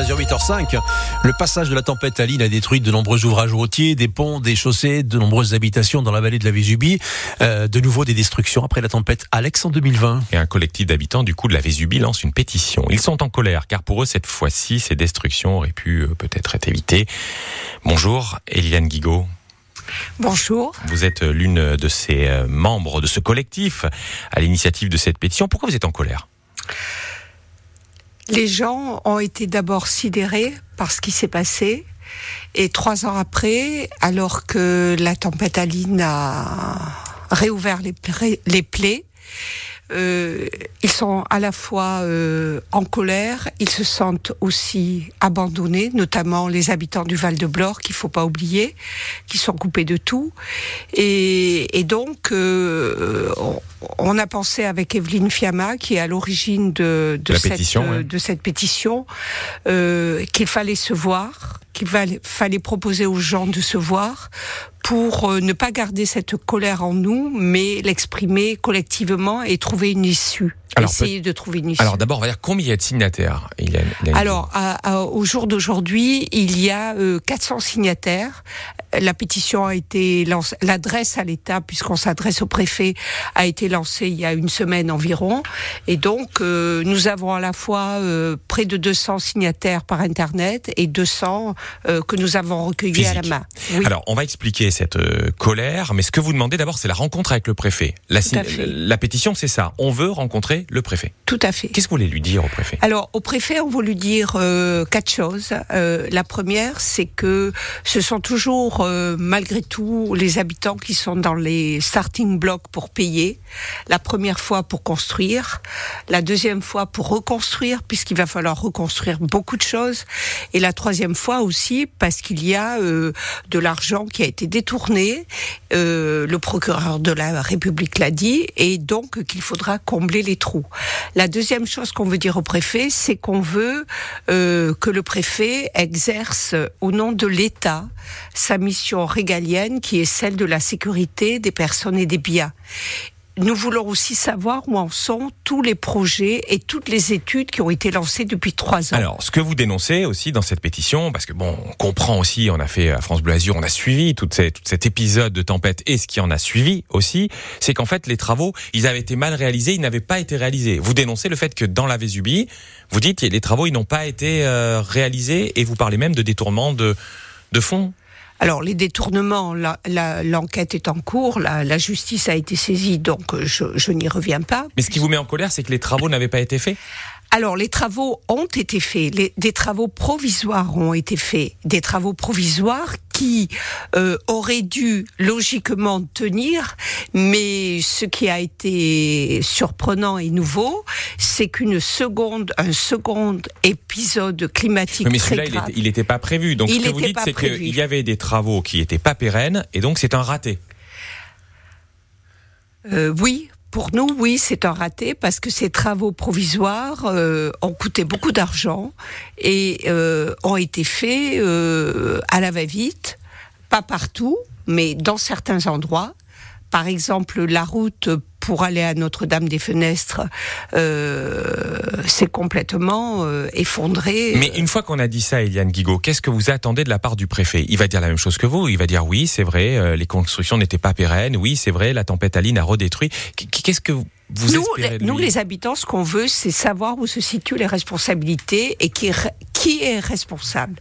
Azur 8h05. Le passage de la tempête Aline a détruit de nombreux ouvrages routiers, des ponts, des chaussées, de nombreuses habitations dans la vallée de la Vésubie. Euh, de nouveau des destructions après la tempête Alex en 2020. Et un collectif d'habitants du coup de la Vésubie lance une pétition. Ils sont en colère car pour eux cette fois-ci ces destructions auraient pu euh, peut-être être évitées. Bonjour Eliane Guigaud. Bonjour. Vous êtes l'une de ces euh, membres de ce collectif à l'initiative de cette pétition. Pourquoi vous êtes en colère? Les gens ont été d'abord sidérés par ce qui s'est passé. Et trois ans après, alors que la tempête Aline a réouvert les, plaies, euh, ils sont à la fois euh, en colère, ils se sentent aussi abandonnés, notamment les habitants du Val de Blore, qu'il faut pas oublier, qui sont coupés de tout. Et, et donc, euh, on a pensé avec Evelyne Fiamma, qui est à l'origine de, de, cette, pétition, de cette pétition, euh, qu'il fallait se voir, qu'il fallait proposer aux gens de se voir pour euh, ne pas garder cette colère en nous, mais l'exprimer collectivement et trouver une issue. Alors, essayer de trouver une issue. Alors d'abord, on va dire combien il y a de signataires il y a, Alors, au jour d'aujourd'hui, il y a 400 euh, signataires. La pétition a été lancée, l'adresse à l'État, puisqu'on s'adresse au préfet, a été lancée il y a une semaine environ. Et donc, euh, nous avons à la fois euh, près de 200 signataires par Internet et 200 que nous avons recueillis à la main. Alors, on va expliquer cette colère, mais ce que vous demandez d'abord, c'est la rencontre avec le préfet. La, la pétition, c'est ça. On veut rencontrer le préfet. Tout à fait. Qu'est-ce que vous voulez lui dire au préfet? Alors, au préfet, on veut lui dire euh, quatre choses. Euh, la première, c'est que ce sont toujours, euh, malgré tout, les habitants qui sont dans les starting blocks pour payer. La première fois pour construire, la deuxième fois pour reconstruire, puisqu'il va falloir reconstruire beaucoup de choses, et la troisième fois aussi parce qu'il y a de l'argent qui a été détourné. le procureur de la République l'a dit, et donc qu'il faudra combler les trous. La deuxième chose qu'on veut dire au préfet, c'est qu'on veut euh, que le préfet exerce au nom de l'État sa mission régalienne qui est celle de la sécurité des personnes et des biens nous voulons aussi savoir où en sont tous les projets et toutes les études qui ont été lancées depuis trois ans. Alors, ce que vous dénoncez aussi dans cette pétition, parce que bon, on comprend aussi, on a fait à France Bleu Azur, on a suivi tout, cet épisode de tempête et ce qui en a suivi aussi, c'est qu'en fait, les travaux, ils avaient été mal réalisés, ils n'avaient pas été réalisés. Vous dénoncez le fait que dans la Vésubie, vous dites, les travaux, ils n'ont pas été euh, réalisés et vous parlez même de détournement de, de fonds alors les détournements, l'enquête est en cours, la, justice a été saisie, donc je, je n'y reviens pas. Mais ce qui vous met en colère, c'est que les travaux n'avaient pas été faits? Alors, les travaux ont été faits, des travaux provisoires ont été faits, des travaux provisoires qui euh, auraient dû logiquement tenir, mais ce qui a été surprenant et nouveau, c'est qu'une seconde, un second épisode climatique mais très grave. Il n'était pas prévu. Donc, ce que vous dites, c'est qu'il y avait des travaux qui n'étaient pas pérennes, et donc c'est un raté. Euh, oui, pour nous, oui, c'est un raté parce que ces travaux provisoires euh, ont coûté beaucoup d'argent et euh, ont été faits euh, à la va-vite, pas partout, mais dans certains endroits. Par exemple, la route pour aller à Notre-Dame des Fenêtres euh, s'est complètement euh, effondrée. Mais une fois qu'on a dit ça, Eliane Guigaud, qu'est-ce que vous attendez de la part du préfet? Il va dire la même chose que vous. Il va dire oui, c'est vrai, euh, les constructions n'étaient pas pérennes. Oui, c'est vrai, la tempête Aline a redétruit. Qu'est-ce que vous nous, espérez nous, les habitants, ce qu'on veut, c'est savoir où se situent les responsabilités et qui, qui est responsable.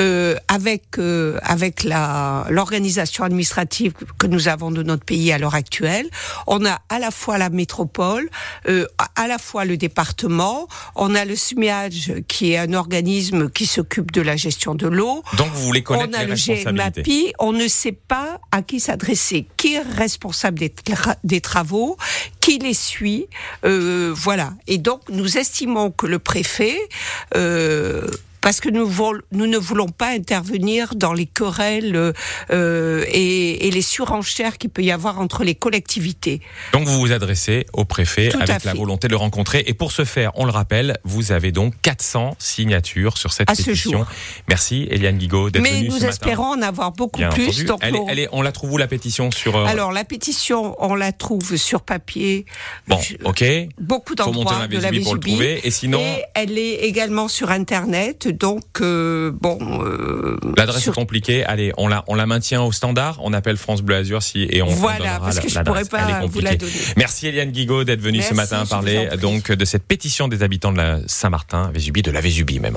Euh, avec euh, avec la l'organisation administrative que nous avons de notre pays à l'heure actuelle, on a à la fois la métropole, euh, à la fois le département, on a le SMIAGE qui est un organisme qui s'occupe de la gestion de l'eau. Donc vous voulez connaître on a le GMAPI, on ne sait pas à qui s'adresser, qui est responsable des, des travaux, qui les suit, euh, voilà. Et donc nous estimons que le préfet euh, parce que nous, nous, ne voulons pas intervenir dans les querelles euh, et, et, les surenchères qu'il peut y avoir entre les collectivités. Donc vous vous adressez au préfet avec la volonté de le rencontrer. Et pour ce faire, on le rappelle, vous avez donc 400 signatures sur cette pétition. Merci Eliane Guigaud d'être venue ce. Mais nous espérons en avoir beaucoup plus. Donc elle, elle est, on la trouve où la pétition sur euh, Alors la pétition, on la trouve sur papier. Bon, ok. Beaucoup d'endroits de la Vésubie. Et sinon, et elle est également sur Internet donc bon. L'adresse est compliquée. Allez, on la on la maintient au standard. On appelle France Bleu Azur si et on voilà parce que je pourrais pas vous la donner. Merci Eliane Guigaud d'être venue ce matin parler donc de cette pétition des habitants de la Saint-Martin, Vésubie, de la Vésubie même.